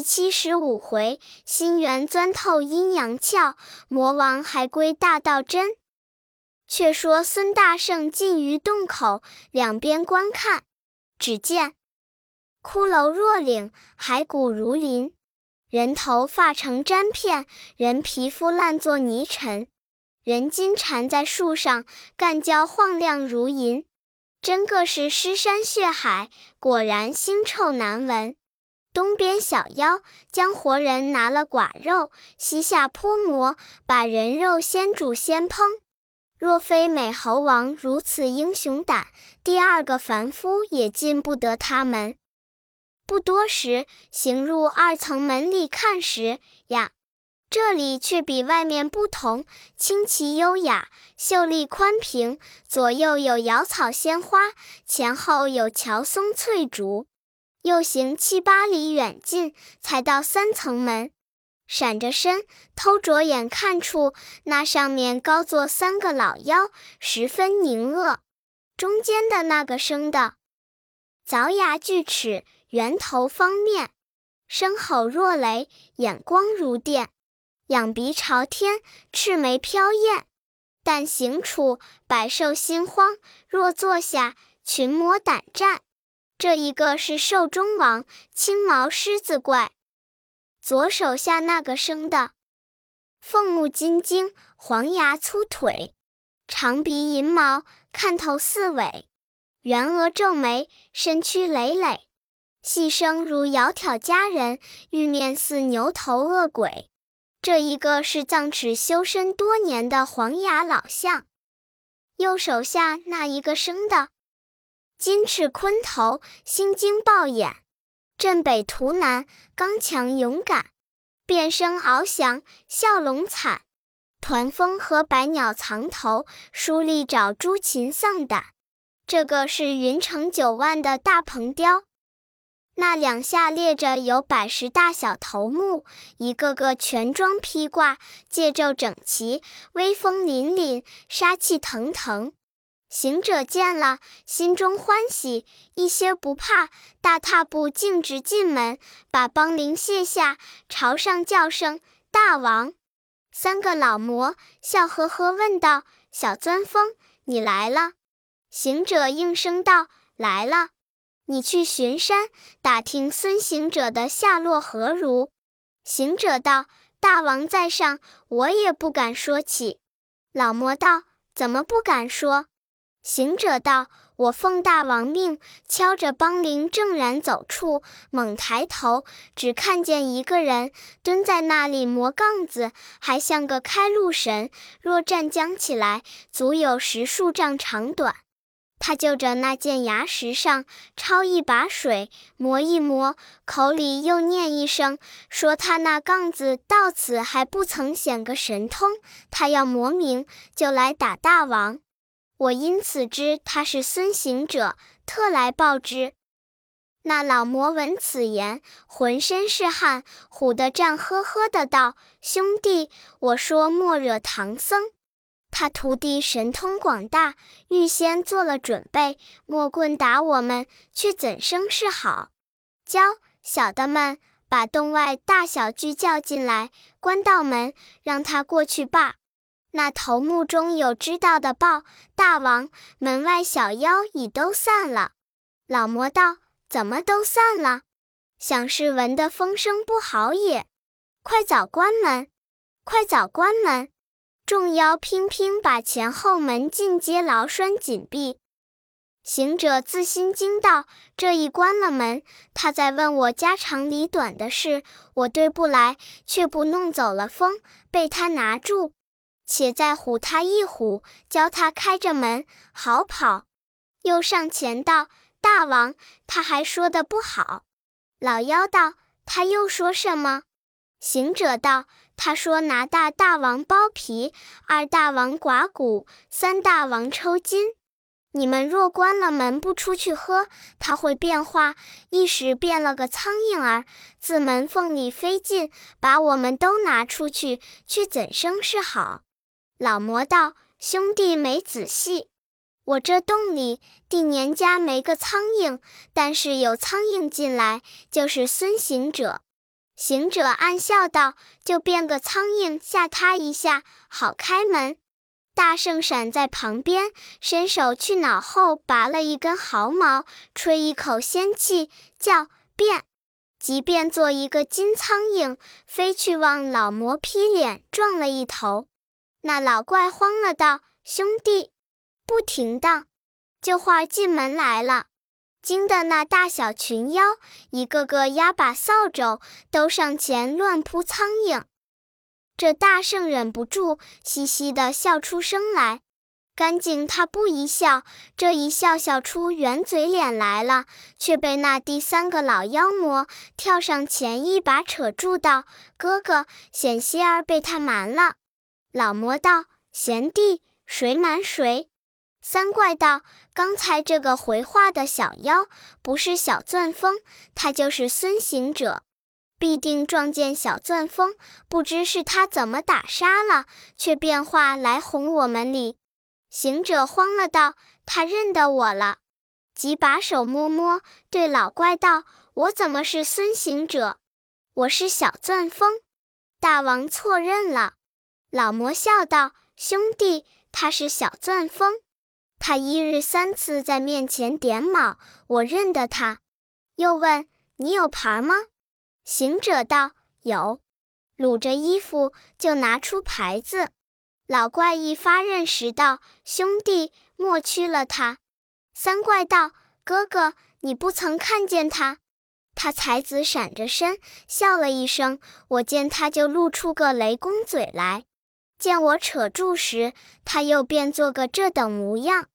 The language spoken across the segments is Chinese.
第七十五回，心猿钻透阴阳窍，魔王还归大道真。却说孙大圣进于洞口，两边观看，只见骷髅若岭，骸骨如林，人头发成毡片，人皮肤烂作泥尘，人筋缠在树上，干焦晃亮如银，真个是尸山血海，果然腥臭难闻。东边小妖将活人拿了寡肉，西下泼魔，把人肉先煮先烹。若非美猴王如此英雄胆，第二个凡夫也进不得他门。不多时，行入二层门里看时，呀，这里却比外面不同，清奇优雅，秀丽宽平，左右有瑶草鲜花，前后有乔松翠竹。又行七八里远近，才到三层门，闪着身，偷着眼看处，那上面高坐三个老妖，十分凝恶。中间的那个生的，凿牙锯齿，圆头方面，声吼若雷，眼光如电，仰鼻朝天，赤眉飘艳。但行处，百兽心慌；若坐下，群魔胆战。这一个是兽中王，青毛狮子怪；左手下那个生的，凤目金睛，黄牙粗腿，长鼻银毛，看头似尾，圆额皱眉，身躯累累，细声如窈窕佳人，玉面似牛头恶鬼。这一个是藏齿修身多年的黄牙老象。右手下那一个生的。金翅鲲头，心惊豹眼，镇北图南，刚强勇敢，变声翱翔，笑龙惨。团风和百鸟藏头，疏利爪朱禽丧胆。这个是云城九万的大鹏雕，那两下列着有百十大小头目，一个个全装披挂，戒咒整齐，威风凛凛，杀气腾腾。行者见了，心中欢喜，一些不怕，大踏步径直进门，把帮铃卸下，朝上叫声：“大王！”三个老魔笑呵呵问道：“小钻风，你来了？”行者应声道：“来了。”你去巡山，打听孙行者的下落何如？行者道：“大王在上，我也不敢说起。”老魔道：“怎么不敢说？”行者道：“我奉大王命，敲着梆铃，正然走处，猛抬头，只看见一个人蹲在那里磨杠子，还像个开路神。若站将起来，足有十数丈长短。他就着那件牙石上抄一把水，磨一磨，口里又念一声，说他那杠子到此还不曾显个神通，他要磨明，就来打大王。”我因此知他是孙行者，特来报之。那老魔闻此言，浑身是汗，唬得战呵呵的道：“兄弟，我说莫惹唐僧，他徒弟神通广大，预先做了准备，莫棍打我们，却怎生是好？教小的们把洞外大小俱叫进来，关道门，让他过去罢。”那头目中有知道的报，大王门外小妖已都散了。老魔道：“怎么都散了？想是闻得风声不好也。快早关门，快早关门！”众妖乒乒把前后门尽皆牢拴紧闭。行者自心惊道：“这一关了门，他在问我家长里短的事，我对不来，却不弄走了风，被他拿住。”且再唬他一唬，教他开着门好跑。又上前道：“大王，他还说的不好。”老妖道：“他又说什么？”行者道：“他说拿大大王剥皮，二大王刮骨，三大王抽筋。你们若关了门不出去喝，他会变化，一时变了个苍蝇儿，自门缝里飞进，把我们都拿出去，却怎生是好？”老魔道：“兄弟没仔细，我这洞里定年家没个苍蝇，但是有苍蝇进来，就是孙行者。”行者暗笑道：“就变个苍蝇吓他一下，好开门。”大圣闪在旁边，伸手去脑后拔了一根毫毛，吹一口仙气，叫变，即变做一个金苍蝇，飞去往老魔劈脸撞了一头。那老怪慌了，道：“兄弟，不停当，就话进门来了。”惊得那大小群妖一个个压把扫帚，都上前乱扑苍蝇。这大圣忍不住嘻嘻的笑出声来。干净他不一笑，这一笑笑出圆嘴脸来了，却被那第三个老妖魔跳上前一把扯住，道：“哥哥，险些儿被他瞒了。”老魔道：“贤弟，谁瞒谁？”三怪道：“刚才这个回话的小妖，不是小钻风，他就是孙行者，必定撞见小钻风，不知是他怎么打杀了，却变化来哄我们哩。”行者慌了，道：“他认得我了。”即把手摸摸，对老怪道：“我怎么是孙行者？我是小钻风，大王错认了。”老魔笑道：“兄弟，他是小钻风。”他一日三次在面前点卯，我认得他。又问你有牌吗？行者道有，撸着衣服就拿出牌子。老怪一发认识道：“兄弟，莫屈了他。”三怪道：“哥哥，你不曾看见他？”他才子闪着身笑了一声，我见他就露出个雷公嘴来。见我扯住时，他又变做个这等模样，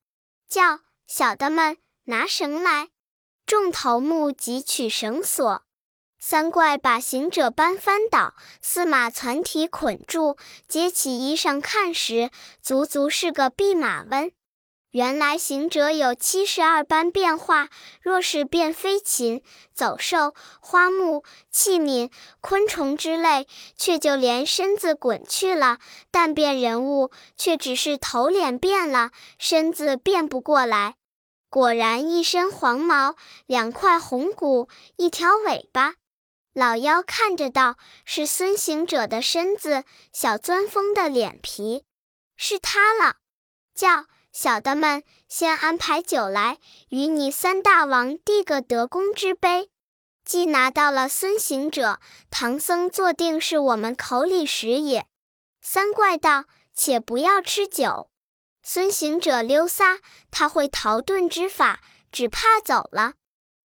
叫小的们拿绳来。众头目即取绳索，三怪把行者搬翻倒，四马攒蹄捆住，揭起衣裳看时，足足是个弼马温。原来行者有七十二般变化，若是变飞禽、走兽、花木、器皿、昆虫之类，却就连身子滚去了；但变人物，却只是头脸变了，身子变不过来。果然一身黄毛，两块红骨，一条尾巴。老妖看着道：“是孙行者的身子，小钻风的脸皮，是他了。”叫。小的们，先安排酒来，与你三大王递个得功之杯。既拿到了孙行者，唐僧坐定是我们口里食也。三怪道：“且不要吃酒，孙行者溜撒，他会逃遁之法，只怕走了。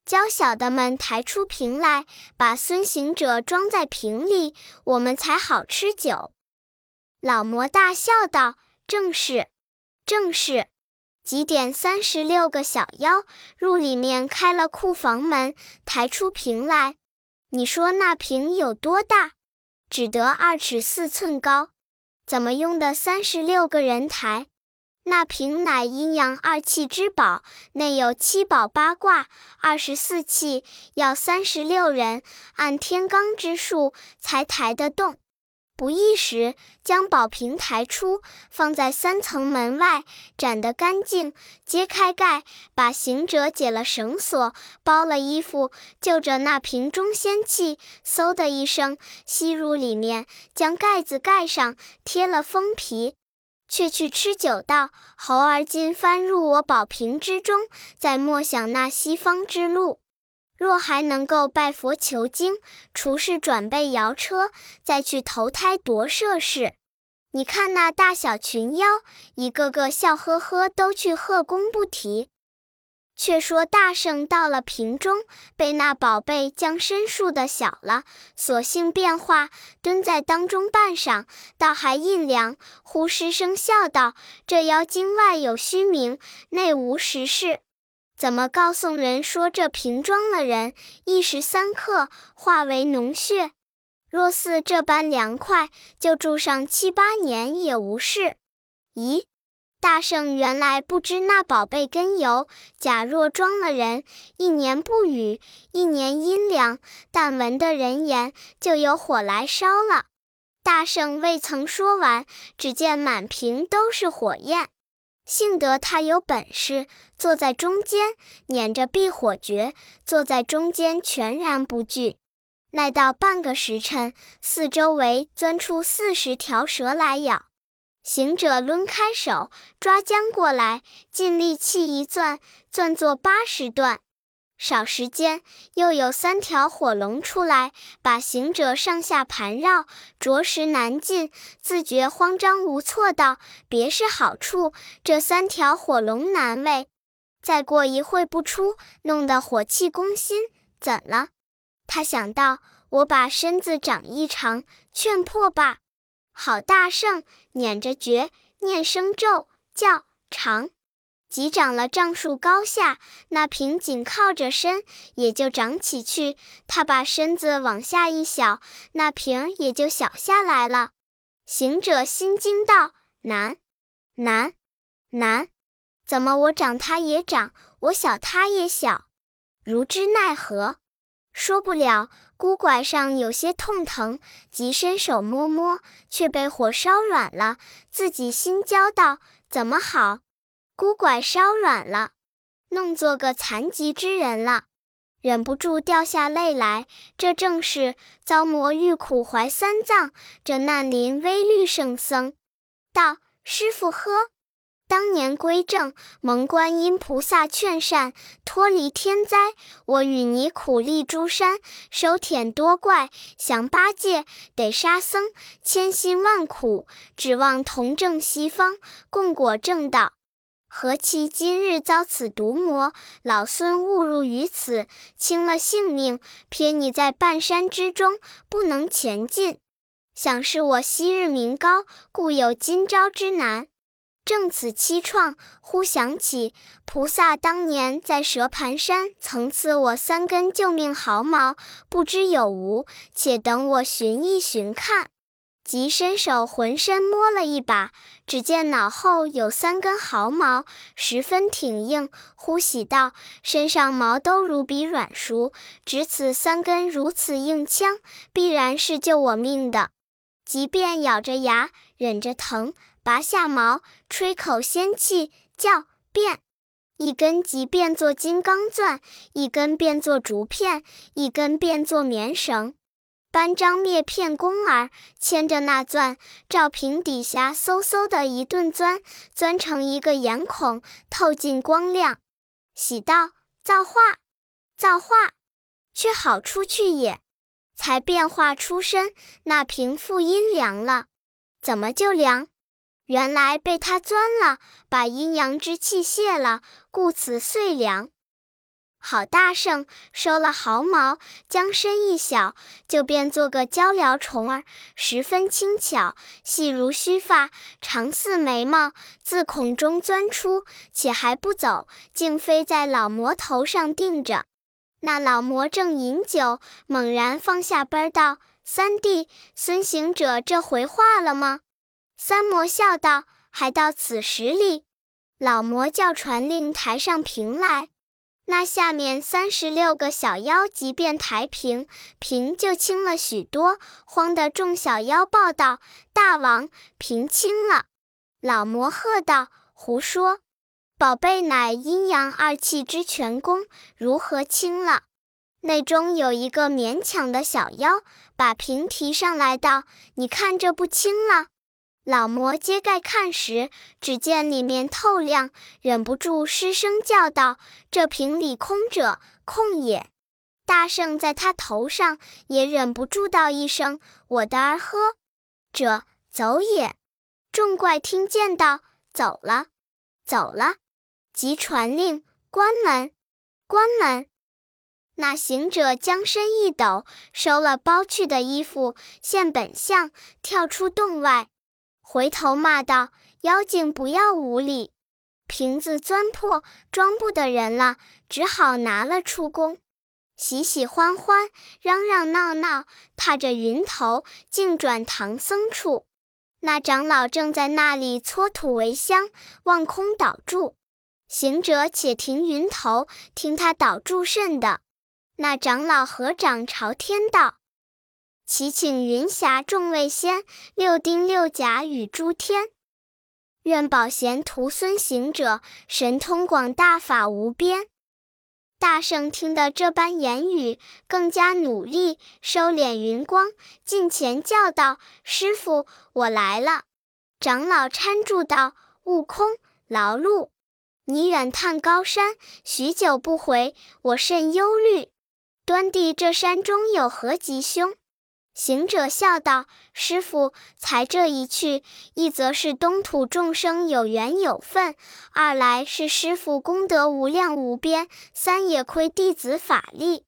教小的们抬出瓶来，把孙行者装在瓶里，我们才好吃酒。”老魔大笑道：“正是。”正是，几点三十六个小妖入里面开了库房门，抬出瓶来。你说那瓶有多大？只得二尺四寸高。怎么用的三十六个人抬？那瓶乃阴阳二气之宝，内有七宝八卦，二十四气，要三十六人按天罡之数才抬得动。不一时，将宝瓶抬出，放在三层门外，斩得干净。揭开盖，把行者解了绳索，包了衣服，就着那瓶中仙气，嗖的一声吸入里面，将盖子盖上，贴了封皮，却去吃酒道：“猴儿今翻入我宝瓶之中，再莫想那西方之路。”若还能够拜佛求经，除是转背摇车，再去投胎夺舍事。你看那大小群妖，一个个笑呵呵，都去贺功不提。却说大圣到了瓶中，被那宝贝将身数的小了，索性变化，蹲在当中半晌，倒还印凉。忽失声笑道：“这妖精外有虚名，内无实事。”怎么告诉人说这瓶装了人，一时三刻化为脓血？若似这般凉快，就住上七八年也无事。咦，大圣原来不知那宝贝根由。假若装了人，一年不雨，一年阴凉，但闻的人言，就有火来烧了。大圣未曾说完，只见满瓶都是火焰。幸得他有本事，坐在中间，捻着避火诀，坐在中间全然不惧。耐到半个时辰，四周围钻出四十条蛇来咬。行者抡开手抓将过来，尽力气一攥，攥作八十段。少时间，又有三条火龙出来，把行者上下盘绕，着实难进。自觉慌张无措，道：“别是好处，这三条火龙难为。再过一会不出，弄得火气攻心，怎了？”他想到，我把身子长一长，劝破罢。好大圣，捻着诀，念声咒，叫长，即长了丈数高下。那瓶紧靠着身，也就长起去。他把身子往下一小，那瓶也就小下来了。行者心惊道：“难，难，难！怎么我长他也长，我小他也小？如之奈何？”说不了，孤拐上有些痛疼，即伸手摸摸，却被火烧软了。自己心焦道：“怎么好？孤拐烧软了，弄作个残疾之人了。”忍不住掉下泪来。这正是遭魔欲苦怀三藏，这难临危虑圣僧。道：“师傅呵。”当年归正，蒙观音菩萨劝善，脱离天灾。我与你苦历诸山，收舔多怪，降八戒，得沙僧，千辛万苦，指望同证西方，共果正道。何其今日遭此毒魔，老孙误入于此，轻了性命，撇你在半山之中，不能前进。想是我昔日名高，故有今朝之难。正此凄怆，忽想起菩萨当年在蛇盘山曾赐我三根救命毫毛，不知有无？且等我寻一寻看。即伸手浑身摸了一把，只见脑后有三根毫毛，十分挺硬。忽喜道：身上毛都如比软熟，只此三根如此硬枪，必然是救我命的。即便咬着牙，忍着疼。拔下毛，吹口仙气，叫变。一根即变作金刚钻，一根变作竹片，一根变作棉绳。搬张篾片弓儿，牵着那钻，照瓶底下嗖嗖的一顿钻，钻成一个眼孔，透进光亮。喜道造化，造化，却好出去也。才变化出身，那瓶复阴凉了。怎么就凉？原来被他钻了，把阴阳之气泄了，故此遂凉。好大圣收了毫毛，将身一小，就变做个鹪鹩虫儿，十分轻巧，细如须发，长似眉毛，自孔中钻出，且还不走，竟飞在老魔头上定着。那老魔正饮酒，猛然放下杯道：“三弟，孙行者这回化了吗？”三魔笑道：“还到此时哩。”老魔叫传令抬上瓶来，那下面三十六个小妖即便抬平，瓶就轻了许多。慌得众小妖报道：“大王，瓶轻了！”老魔喝道：“胡说！宝贝乃阴阳二气之全功，如何轻了？”内中有一个勉强的小妖，把瓶提上来道：“你看这不轻了。”老魔揭盖看时，只见里面透亮，忍不住失声叫道：“这瓶里空者，空也！”大圣在他头上，也忍不住道一声：“我的儿呵，者走也！”众怪听见道：“走了，走了！”即传令关门，关门。那行者将身一抖，收了包去的衣服，现本相，跳出洞外。回头骂道：“妖精不要无礼！瓶子钻破，装不得人了，只好拿了出宫。喜喜欢欢，嚷嚷闹闹，踏着云头，竟转唐僧处。那长老正在那里搓土为香，望空倒住。行者且停云头，听他倒住甚的。那长老合掌朝天道。”齐请云霞众位仙，六丁六甲与诸天，愿保贤徒孙行者神通广大法无边。大圣听得这般言语，更加努力，收敛云光，近前叫道：“师傅，我来了。”长老搀住道：“悟空，劳碌，你远探高山，许久不回，我甚忧虑。端地这山中有何吉凶？”行者笑道：“师傅，才这一去，一则是东土众生有缘有分，二来是师傅功德无量无边，三也亏弟子法力，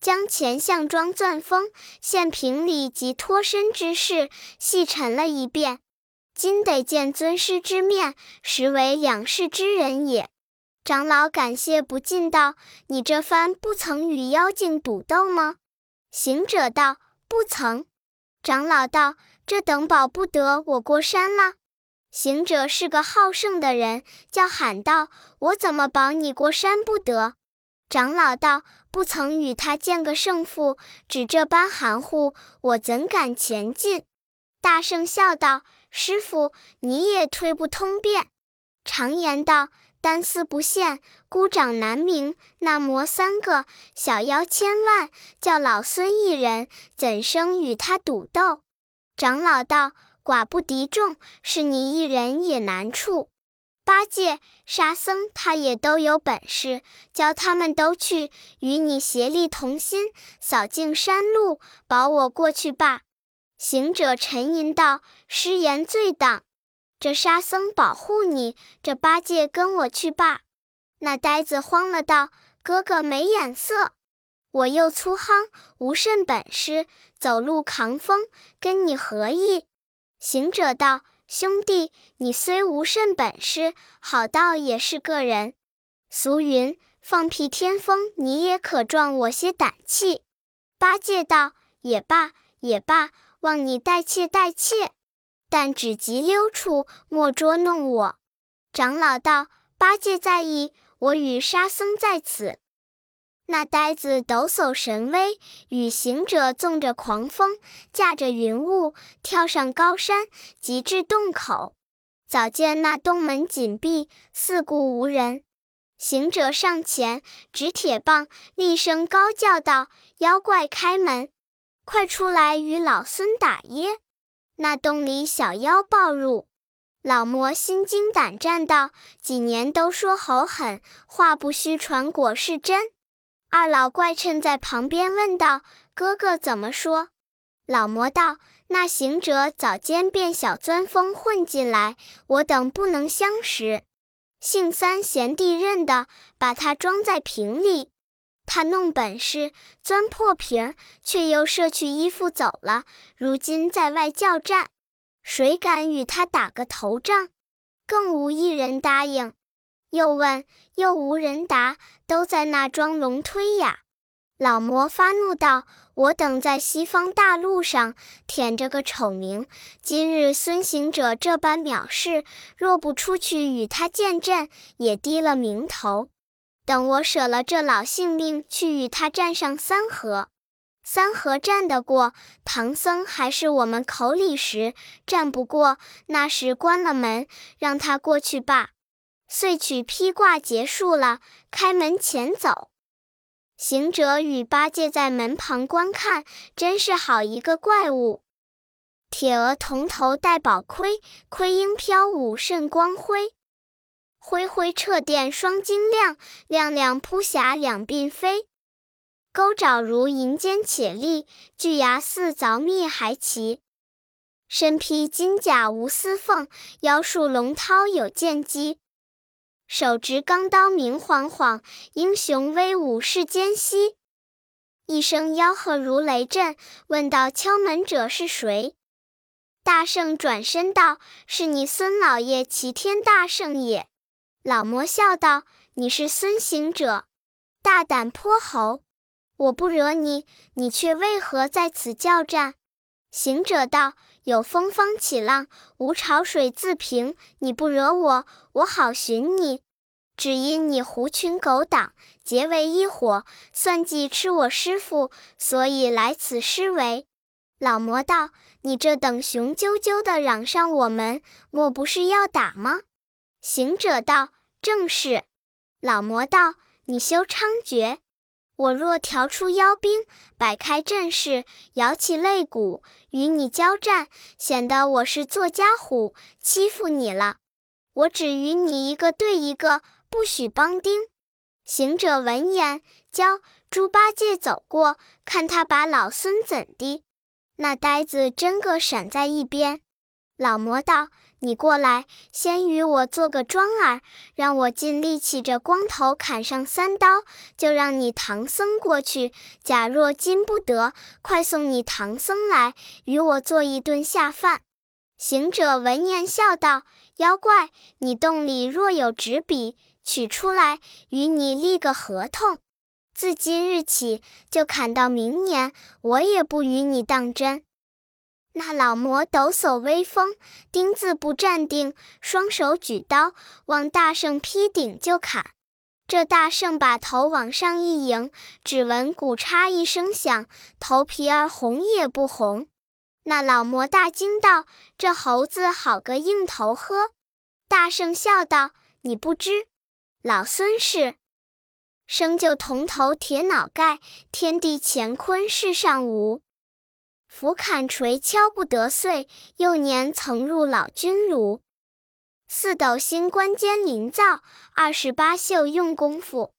将前项庄钻风、现平里及脱身之事细陈了一遍，今得见尊师之面，实为两世之人也。”长老感谢不尽道：“你这番不曾与妖精赌斗吗？”行者道。不曾，长老道：“这等保不得我过山了。”行者是个好胜的人，叫喊道：“我怎么保你过山不得？”长老道：“不曾与他见个胜负，只这般含糊，我怎敢前进？”大圣笑道：“师傅，你也推不通便。常言道。”单丝不线，孤掌难鸣。那魔三个，小妖千万，叫老孙一人，怎生与他赌斗？长老道：“寡不敌众，是你一人也难处。八戒、沙僧他也都有本事，叫他们都去，与你协力同心，扫净山路，保我过去罢。”行者沉吟道：“失言最当。”这沙僧保护你，这八戒跟我去罢。那呆子慌了，道：“哥哥没眼色，我又粗夯，无甚本事，走路扛风，跟你何意？”行者道：“兄弟，你虽无甚本事，好道也是个人。俗云，放屁天风，你也可壮我些胆气。”八戒道：“也罢，也罢，望你带切，代切。”但只急溜处，莫捉弄我。长老道：“八戒在意，我与沙僧在此。”那呆子抖擞神威，与行者纵着狂风，驾着云雾，跳上高山，急至洞口。早见那洞门紧闭，四顾无人。行者上前，执铁棒，厉声高叫道：“妖怪开门，快出来与老孙打耶！”那洞里小妖暴入，老魔心惊胆战道：“几年都说猴狠，话不虚传，果是真。”二老怪趁在旁边问道：“哥哥怎么说？”老魔道：“那行者早间变小钻风混进来，我等不能相识。姓三贤弟认的，把他装在瓶里。”他弄本事钻破瓶，却又舍去衣服走了。如今在外叫战，谁敢与他打个头仗？更无一人答应。又问，又无人答，都在那装聋推哑。老魔发怒道：“我等在西方大陆上舔着个丑名，今日孙行者这般藐视，若不出去与他见阵，也低了名头。”等我舍了这老性命，去与他战上三合。三合战得过，唐僧还是我们口里时；战不过，那时关了门，让他过去罢。遂取披挂结束了，开门前走。行者与八戒在门旁观看，真是好一个怪物！铁额铜头戴宝盔，盔缨飘舞甚光辉。恢恢掣电双晶亮，亮亮扑霞两鬓飞。钩爪如银尖且利，巨牙似凿蜜还齐。身披金甲无丝缝，腰束龙绦有剑机。手执钢刀明晃晃，英雄威武世间稀。一声吆喝如雷震，问道：敲门者是谁？大圣转身道：是你孙老爷齐天大圣也。老魔笑道：“你是孙行者，大胆泼猴！我不惹你，你却为何在此叫战？”行者道：“有风方起浪，无潮水自平。你不惹我，我好寻你。只因你狐群狗党结为一伙，算计吃我师傅，所以来此施为。”老魔道：“你这等雄赳赳的嚷上我们，莫不是要打吗？”行者道：“正是。”老魔道：“你休猖獗。我若调出妖兵，摆开阵势，摇起擂鼓，与你交战，显得我是做家虎，欺负你了。我只与你一个对一个，不许帮丁。行者闻言，教猪八戒走过，看他把老孙怎的。那呆子真个闪在一边。老魔道。你过来，先与我做个庄儿，让我尽力起着光头砍上三刀，就让你唐僧过去。假若禁不得，快送你唐僧来，与我做一顿下饭。行者闻言笑道：“妖怪，你洞里若有纸笔，取出来，与你立个合同。自今日起，就砍到明年，我也不与你当真。”那老魔抖擞威风，丁字不站定，双手举刀往大圣劈顶就砍。这大圣把头往上一迎，只闻“骨嚓”一声响，头皮儿红也不红。那老魔大惊道：“这猴子好个硬头呵！”大圣笑道：“你不知，老孙是生就铜头铁脑盖，天地乾坤世上无。”斧砍锤敲不得碎，幼年曾入老君炉。四斗星关间临造，二十八宿用功夫。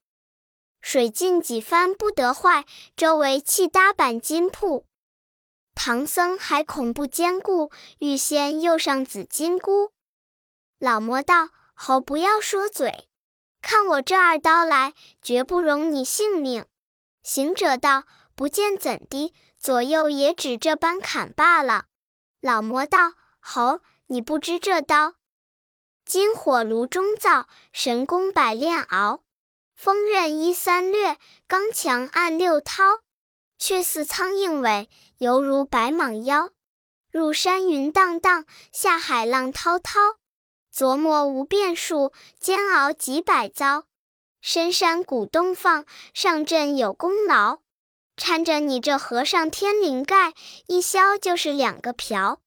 水浸几番不得坏，周围砌搭板金铺。唐僧还恐不坚固，预先又上紫金箍。老魔道：“猴不要说嘴，看我这二刀来，绝不容你性命。”行者道：“不见怎的？”左右也只这般砍罢了。老魔道：“猴，你不知这刀，金火炉中造，神功百炼熬，锋刃一三略，刚强按六韬，却似苍蝇尾，犹如白蟒腰。入山云荡荡，下海浪滔滔。琢磨无变数，煎熬几百遭。深山古洞放，上阵有功劳。”搀着你这和尚天灵盖，一削就是两个瓢。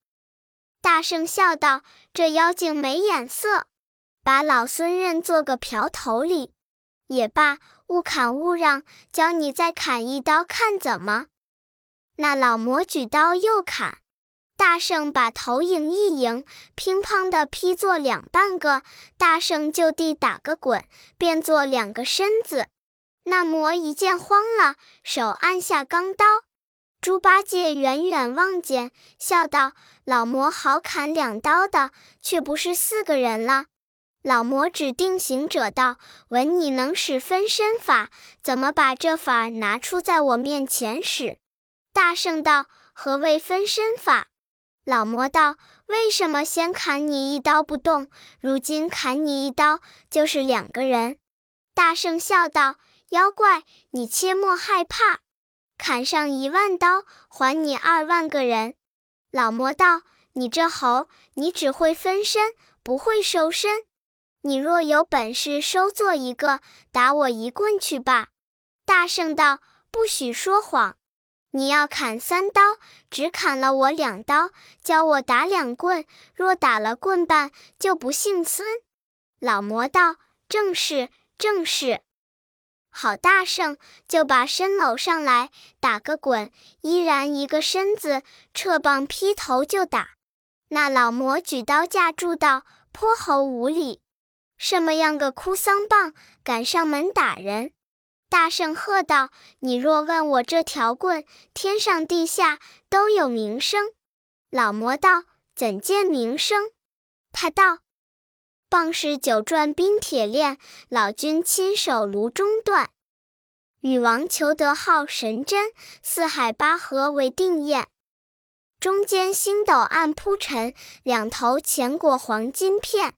大圣笑道：“这妖精没眼色，把老孙认做个瓢头里也罢。勿砍勿让，教你再砍一刀，看怎么？”那老魔举刀又砍，大圣把头迎一迎，乒乓的劈作两半个。大圣就地打个滚，变作两个身子。那魔一见慌了，手按下钢刀。猪八戒远远望见，笑道：“老魔好砍两刀的，却不是四个人了。”老魔指定行者道：“闻你能使分身法，怎么把这法拿出在我面前使？”大圣道：“何谓分身法？”老魔道：“为什么先砍你一刀不动，如今砍你一刀就是两个人？”大圣笑道。妖怪，你切莫害怕，砍上一万刀，还你二万个人。老魔道：“你这猴，你只会分身，不会收身。你若有本事收做一个，打我一棍去吧。”大圣道：“不许说谎，你要砍三刀，只砍了我两刀，教我打两棍。若打了棍半，就不姓孙。”老魔道：“正是，正是。”好大圣，就把身搂上来，打个滚，依然一个身子，撤棒劈头就打。那老魔举刀架住道：“泼猴无礼，什么样个哭丧棒，敢上门打人？”大圣喝道：“你若问我这条棍，天上地下都有名声。”老魔道：“怎见名声？”他道。棒是九转冰铁链，老君亲手炉中断。禹王求得号神针，四海八河为定验。中间星斗暗铺陈，两头钱裹黄金片。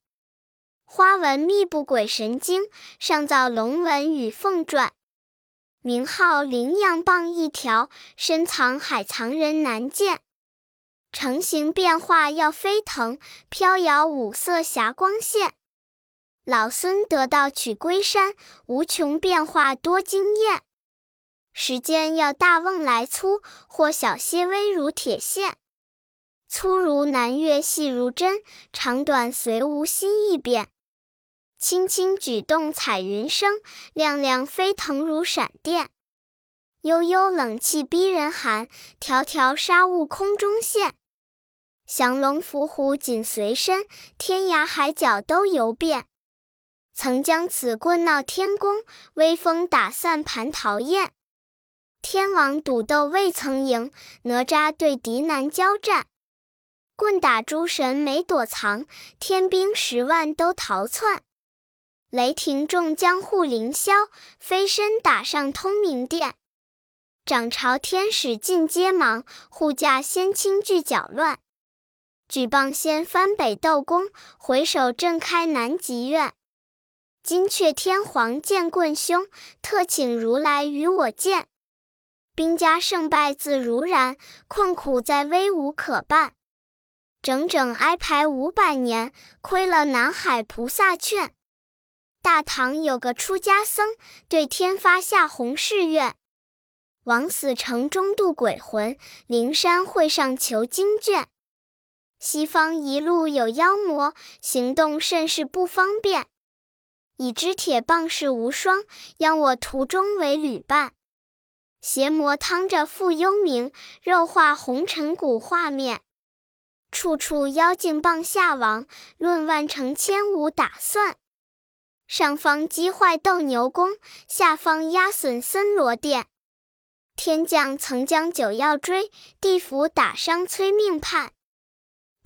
花纹密布鬼神经，上造龙纹与凤篆。名号羚羊棒一条，深藏海藏人难见。成形变化要飞腾，飘摇五色霞光现。老孙得道取龟山，无穷变化多惊艳。时间要大瓮来粗，或小些微如铁线。粗如南岳，细如针，长短随无心意变。轻轻举动彩云生，亮亮飞腾如闪电。悠悠冷气逼人寒，条条纱雾空中现。降龙伏虎紧随身，天涯海角都游遍。曾将此棍闹天宫，威风打散蟠桃宴。天王赌斗未曾赢，哪吒对敌难交战。棍打诸神没躲藏，天兵十万都逃窜。雷霆众将护凌霄，飞身打上通明殿。掌朝天使尽皆忙，护驾仙卿俱搅乱。举棒掀翻北斗宫，回首震开南极苑。金阙天皇见棍凶，特请如来与我见。兵家胜败自如然，困苦在威武可伴。整整挨排五百年，亏了南海菩萨劝。大唐有个出家僧，对天发下宏誓愿。枉死城中渡鬼魂，灵山会上求经卷。西方一路有妖魔，行动甚是不方便。已知铁棒是无双，央我途中为旅伴。邪魔趟着复幽冥，肉化红尘古画面。处处妖精棒下王，论万成千无打算。上方击坏斗牛宫，下方压损森罗殿。天将曾将九曜追，地府打伤催命判。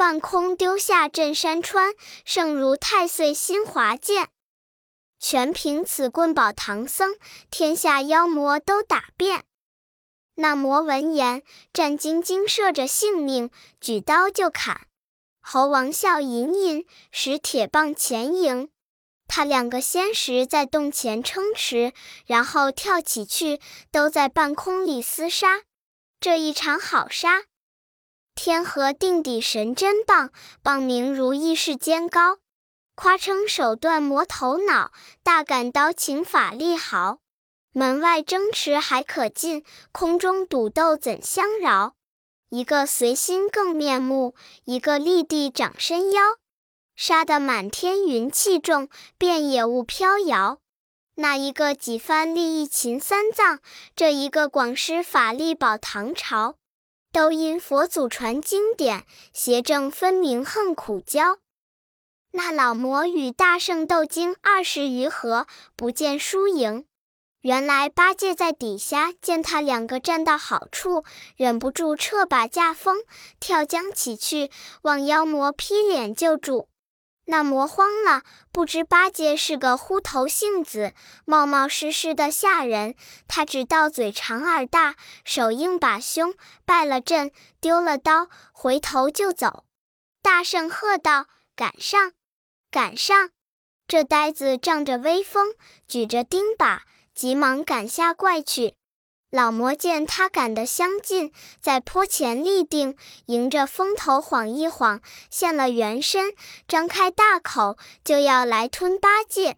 半空丢下镇山川，胜如太岁新华剑。全凭此棍保唐僧，天下妖魔都打遍。那魔闻言，战兢兢，射着性命，举刀就砍。猴王笑吟吟，使铁棒前迎。他两个仙时在洞前撑持，然后跳起去，都在半空里厮杀。这一场好杀！天河定底神针棒，棒名如意世间高。夸称手段磨头脑，大敢刀情法力豪。门外争持还可进，空中赌斗怎相饶？一个随心更面目，一个立地长身腰。杀得满天云气重，遍野雾飘摇。那一个几番利益秦三藏，这一个广施法力保唐朝。都因佛祖传经典，邪正分明恨苦交。那老魔与大圣斗经二十余合，不见输赢。原来八戒在底下见他两个站到好处，忍不住撤把架风，跳江起去，望妖魔劈脸救主。那魔慌了，不知八戒是个呼头性子，冒冒失失的吓人。他只道嘴长耳大，手硬把胸，败了阵，丢了刀，回头就走。大圣喝道：“赶上，赶上！”这呆子仗着威风，举着钉耙，急忙赶下怪去。老魔见他赶得相近，在坡前立定，迎着风头晃一晃，现了原身，张开大口就要来吞八戒。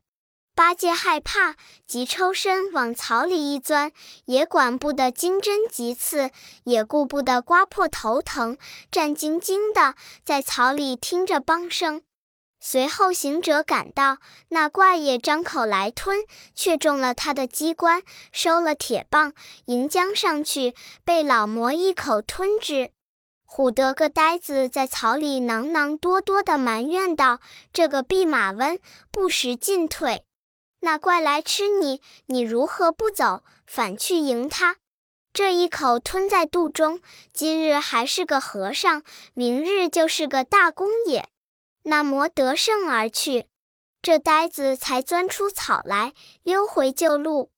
八戒害怕，急抽身往草里一钻，也管不得金针急刺，也顾不得刮破头疼，战兢兢的在草里听着梆声。随后行者赶到，那怪也张口来吞，却中了他的机关，收了铁棒，迎将上去，被老魔一口吞之。唬得个呆子在草里囔囔多多的埋怨道：“这个弼马温不识进退，那怪来吃你，你如何不走，反去迎他？这一口吞在肚中，今日还是个和尚，明日就是个大公也。”那魔得胜而去，这呆子才钻出草来，溜回旧路。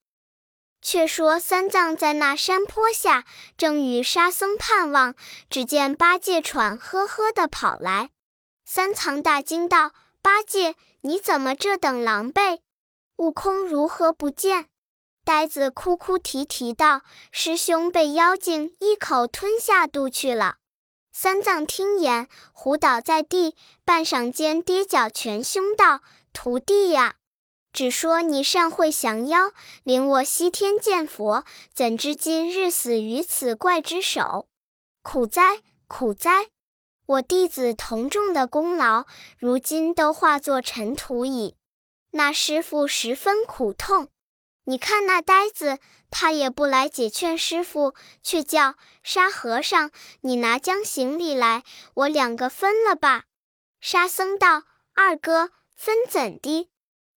却说三藏在那山坡下，正与沙僧盼望，只见八戒喘呵呵的跑来。三藏大惊道：“八戒，你怎么这等狼狈？悟空如何不见？”呆子哭哭啼啼道：“师兄被妖精一口吞下肚去了。”三藏听言，唬倒在地，半晌间跌脚拳凶道：“徒弟呀，只说你善会降妖，领我西天见佛，怎知今日死于此怪之手？苦哉，苦哉！我弟子同众的功劳，如今都化作尘土矣。”那师傅十分苦痛。你看那呆子，他也不来解劝师傅，却叫沙和尚：“你拿将行李来，我两个分了吧。”沙僧道：“二哥，分怎的？”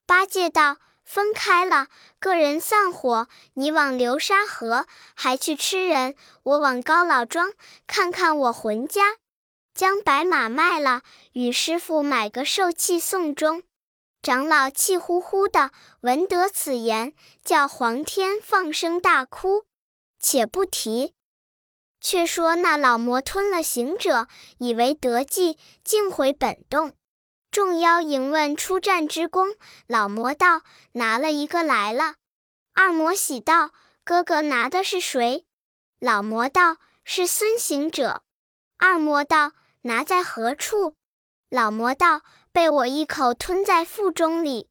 八戒道：“分开了，个人散伙。你往流沙河，还去吃人；我往高老庄，看看我浑家。将白马卖了，与师傅买个寿器送终。”长老气呼呼的，闻得此言，叫黄天放声大哭。且不提，却说那老魔吞了行者，以为得计，竟回本洞。众妖迎问出战之功，老魔道：“拿了一个来了。”二魔喜道：“哥哥拿的是谁？”老魔道：“是孙行者。”二魔道：“拿在何处？”老魔道。被我一口吞在腹中里。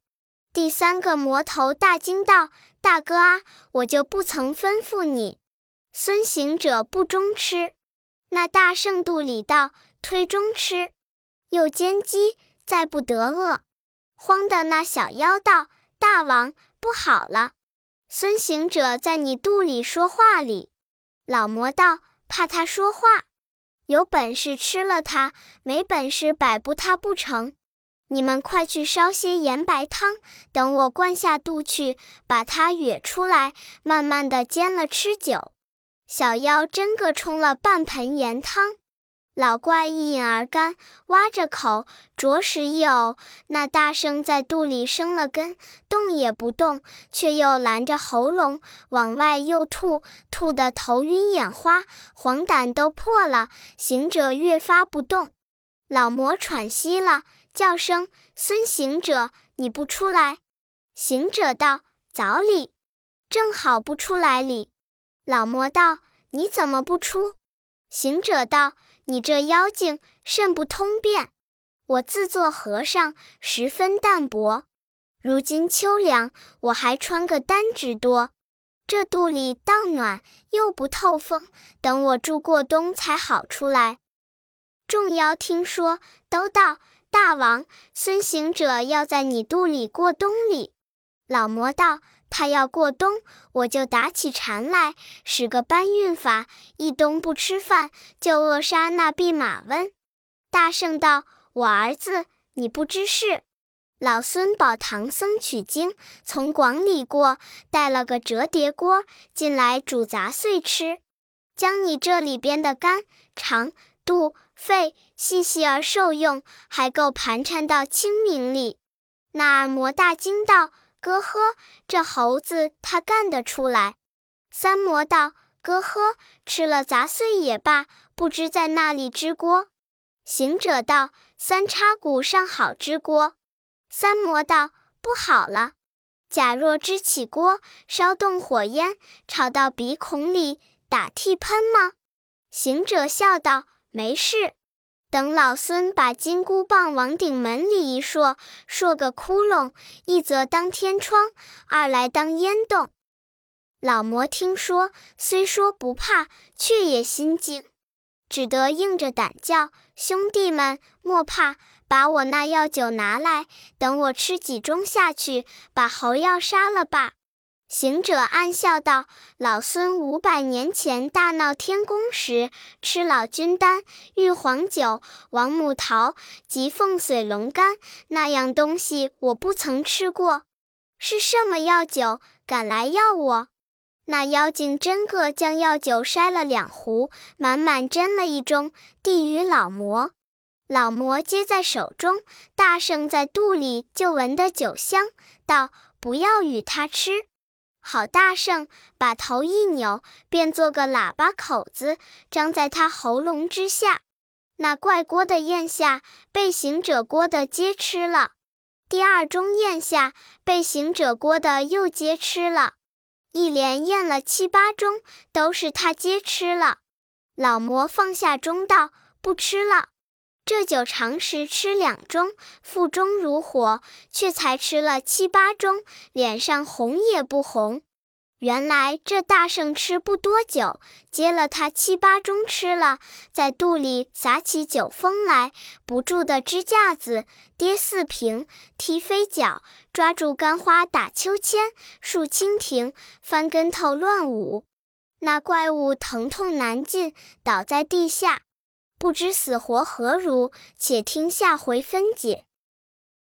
第三个魔头大惊道：“大哥啊，我就不曾吩咐你。”孙行者不中吃。那大圣肚里道：“推中吃。”又煎鸡，再不得饿。慌的那小妖道：“大王不好了！孙行者在你肚里说话哩。”老魔道：“怕他说话？有本事吃了他，没本事摆布他不成？”你们快去烧些盐白汤，等我灌下肚去，把它哕出来，慢慢的煎了吃酒。小妖真个冲了半盆盐汤，老怪一饮而干，挖着口，着实一呕。那大圣在肚里生了根，动也不动，却又拦着喉咙往外又吐，吐得头晕眼花，黄疸都破了。行者越发不动，老魔喘息了。叫声孙行者，你不出来？行者道：“早礼，正好不出来礼。”老魔道：“你怎么不出？”行者道：“你这妖精甚不通便。我自做和尚，十分淡泊。如今秋凉，我还穿个单只多。这肚里倒暖，又不透风，等我住过冬才好出来。”众妖听说，都道。大王，孙行者要在你肚里过冬哩。老魔道：“他要过冬，我就打起禅来，使个搬运法，一冬不吃饭，就扼杀那弼马温。”大圣道：“我儿子，你不知事。老孙保唐僧取经，从广里过，带了个折叠锅进来煮杂碎吃，将你这里边的肝、肠、肚。”肺细细而受用，还够盘缠到清明里。那二魔大惊道：“哥呵，这猴子他干得出来！”三魔道：“哥呵，吃了杂碎也罢，不知在那里支锅。”行者道：“三叉骨上好支锅。”三魔道：“不好了，假若支起锅，烧动火焰，炒到鼻孔里，打嚏喷吗？”行者笑道。没事，等老孙把金箍棒往顶门里一说，说个窟窿，一则当天窗，二来当烟洞。老魔听说，虽说不怕，却也心惊，只得硬着胆叫：“兄弟们莫怕，把我那药酒拿来，等我吃几盅下去，把猴药杀了吧。”行者暗笑道：“老孙五百年前大闹天宫时，吃老君丹、玉皇酒、王母桃及凤髓龙肝那样东西，我不曾吃过。是什么药酒，敢来要我？”那妖精真个将药酒筛了两壶，满满斟了一盅，递与老魔。老魔接在手中，大圣在肚里就闻得酒香，道：“不要与他吃。”好大圣把头一扭，便做个喇叭口子，张在他喉咙之下。那怪锅的咽下，被行者锅的接吃了；第二盅咽下，被行者锅的又接吃了。一连咽了七八盅，都是他接吃了。老魔放下盅道：“不吃了。”这酒常时吃两盅，腹中如火，却才吃了七八盅，脸上红也不红。原来这大圣吃不多酒，接了他七八盅吃了，在肚里撒起酒疯来，不住的支架子、跌四瓶、踢飞脚，抓住干花打秋千、竖蜻蜓、翻跟头乱舞。那怪物疼痛难禁，倒在地下，不知死活何如。且听下回分解。